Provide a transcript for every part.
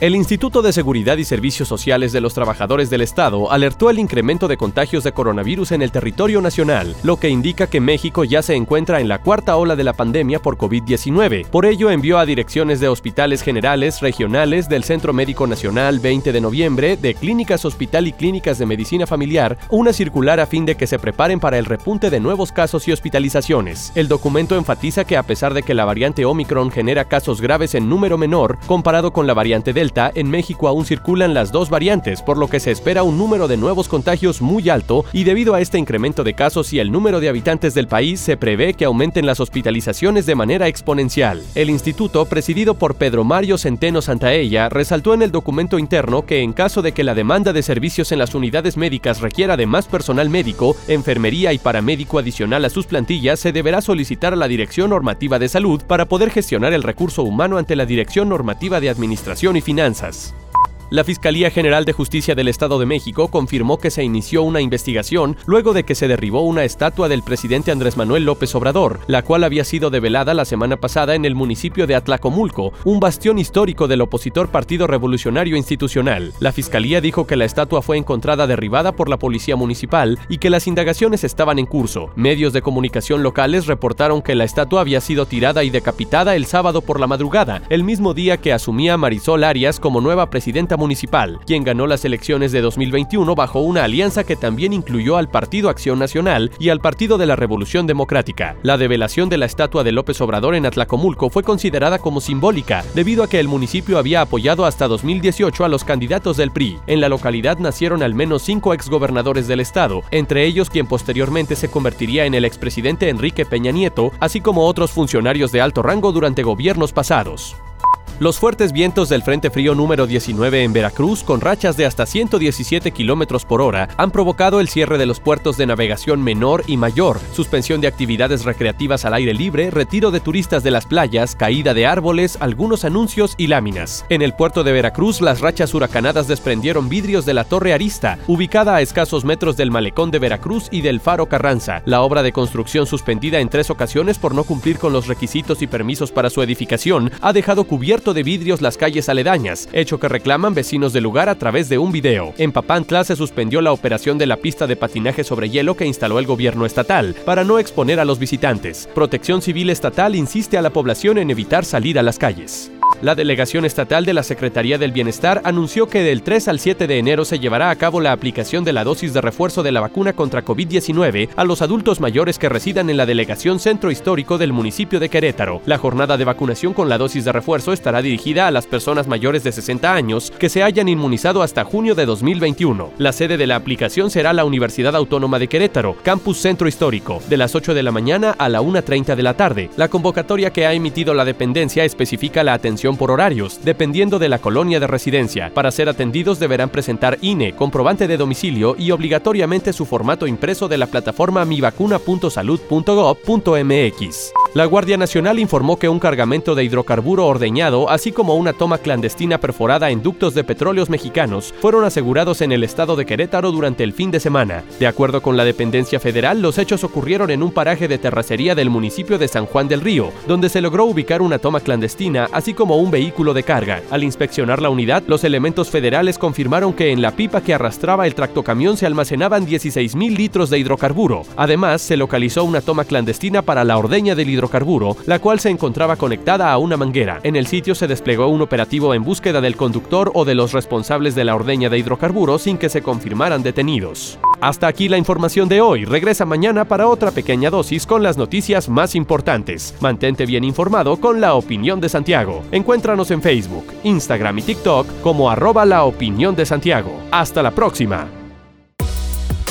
El Instituto de Seguridad y Servicios Sociales de los Trabajadores del Estado alertó el incremento de contagios de coronavirus en el territorio nacional, lo que indica que México ya se encuentra en la cuarta ola de la pandemia por COVID-19. Por ello envió a direcciones de hospitales generales, regionales, del Centro Médico Nacional 20 de noviembre, de clínicas hospital y clínicas de medicina familiar, una circular a fin de que se preparen para el repunte de nuevos casos y hospitalizaciones. El documento enfatiza que a pesar de que la variante Omicron genera casos graves en número menor comparado con la variante Delta, en México aún circulan las dos variantes, por lo que se espera un número de nuevos contagios muy alto y debido a este incremento de casos y el número de habitantes del país se prevé que aumenten las hospitalizaciones de manera exponencial. El instituto, presidido por Pedro Mario Centeno Santaella, resaltó en el documento interno que en caso de que la demanda de servicios en las unidades médicas requiera de más personal médico, enfermería y paramédico adicional a sus plantillas, se deberá solicitar a la Dirección Normativa de Salud para poder gestionar el recurso humano ante la Dirección Normativa de Administración y Finanzas finanzas. La Fiscalía General de Justicia del Estado de México confirmó que se inició una investigación luego de que se derribó una estatua del presidente Andrés Manuel López Obrador, la cual había sido develada la semana pasada en el municipio de Atlacomulco, un bastión histórico del opositor Partido Revolucionario Institucional. La Fiscalía dijo que la estatua fue encontrada derribada por la Policía Municipal y que las indagaciones estaban en curso. Medios de comunicación locales reportaron que la estatua había sido tirada y decapitada el sábado por la madrugada, el mismo día que asumía Marisol Arias como nueva presidenta municipal, quien ganó las elecciones de 2021 bajo una alianza que también incluyó al Partido Acción Nacional y al Partido de la Revolución Democrática. La develación de la estatua de López Obrador en Atlacomulco fue considerada como simbólica, debido a que el municipio había apoyado hasta 2018 a los candidatos del PRI. En la localidad nacieron al menos cinco exgobernadores del estado, entre ellos quien posteriormente se convertiría en el expresidente Enrique Peña Nieto, así como otros funcionarios de alto rango durante gobiernos pasados. Los fuertes vientos del Frente Frío número 19 en Veracruz, con rachas de hasta 117 kilómetros por hora, han provocado el cierre de los puertos de navegación menor y mayor, suspensión de actividades recreativas al aire libre, retiro de turistas de las playas, caída de árboles, algunos anuncios y láminas. En el puerto de Veracruz, las rachas huracanadas desprendieron vidrios de la Torre Arista, ubicada a escasos metros del malecón de Veracruz y del Faro Carranza. La obra de construcción suspendida en tres ocasiones por no cumplir con los requisitos y permisos para su edificación ha dejado cubierto de vidrios las calles aledañas, hecho que reclaman vecinos del lugar a través de un video. En Papantla se suspendió la operación de la pista de patinaje sobre hielo que instaló el gobierno estatal, para no exponer a los visitantes. Protección Civil Estatal insiste a la población en evitar salir a las calles. La delegación estatal de la Secretaría del Bienestar anunció que del 3 al 7 de enero se llevará a cabo la aplicación de la dosis de refuerzo de la vacuna contra COVID-19 a los adultos mayores que residan en la delegación centro histórico del municipio de Querétaro. La jornada de vacunación con la dosis de refuerzo estará dirigida a las personas mayores de 60 años que se hayan inmunizado hasta junio de 2021. La sede de la aplicación será la Universidad Autónoma de Querétaro, Campus Centro Histórico, de las 8 de la mañana a la 1.30 de la tarde. La convocatoria que ha emitido la dependencia especifica la atención por horarios, dependiendo de la colonia de residencia. Para ser atendidos deberán presentar INE, comprobante de domicilio y obligatoriamente su formato impreso de la plataforma mivacuna.salud.gov.mx. La Guardia Nacional informó que un cargamento de hidrocarburo ordeñado, así como una toma clandestina perforada en ductos de petróleos mexicanos, fueron asegurados en el estado de Querétaro durante el fin de semana. De acuerdo con la dependencia federal, los hechos ocurrieron en un paraje de terracería del municipio de San Juan del Río, donde se logró ubicar una toma clandestina, así como un vehículo de carga. Al inspeccionar la unidad, los elementos federales confirmaron que en la pipa que arrastraba el tractocamión se almacenaban 16 mil litros de hidrocarburo. Además, se localizó una toma clandestina para la ordeña del hidrocarburo hidrocarburo, la cual se encontraba conectada a una manguera. En el sitio se desplegó un operativo en búsqueda del conductor o de los responsables de la ordeña de hidrocarburos sin que se confirmaran detenidos. Hasta aquí la información de hoy. Regresa mañana para otra pequeña dosis con las noticias más importantes. Mantente bien informado con la opinión de Santiago. Encuéntranos en Facebook, Instagram y TikTok como arroba la opinión de Santiago. Hasta la próxima.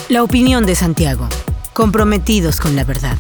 La opinión de Santiago. Comprometidos con la verdad.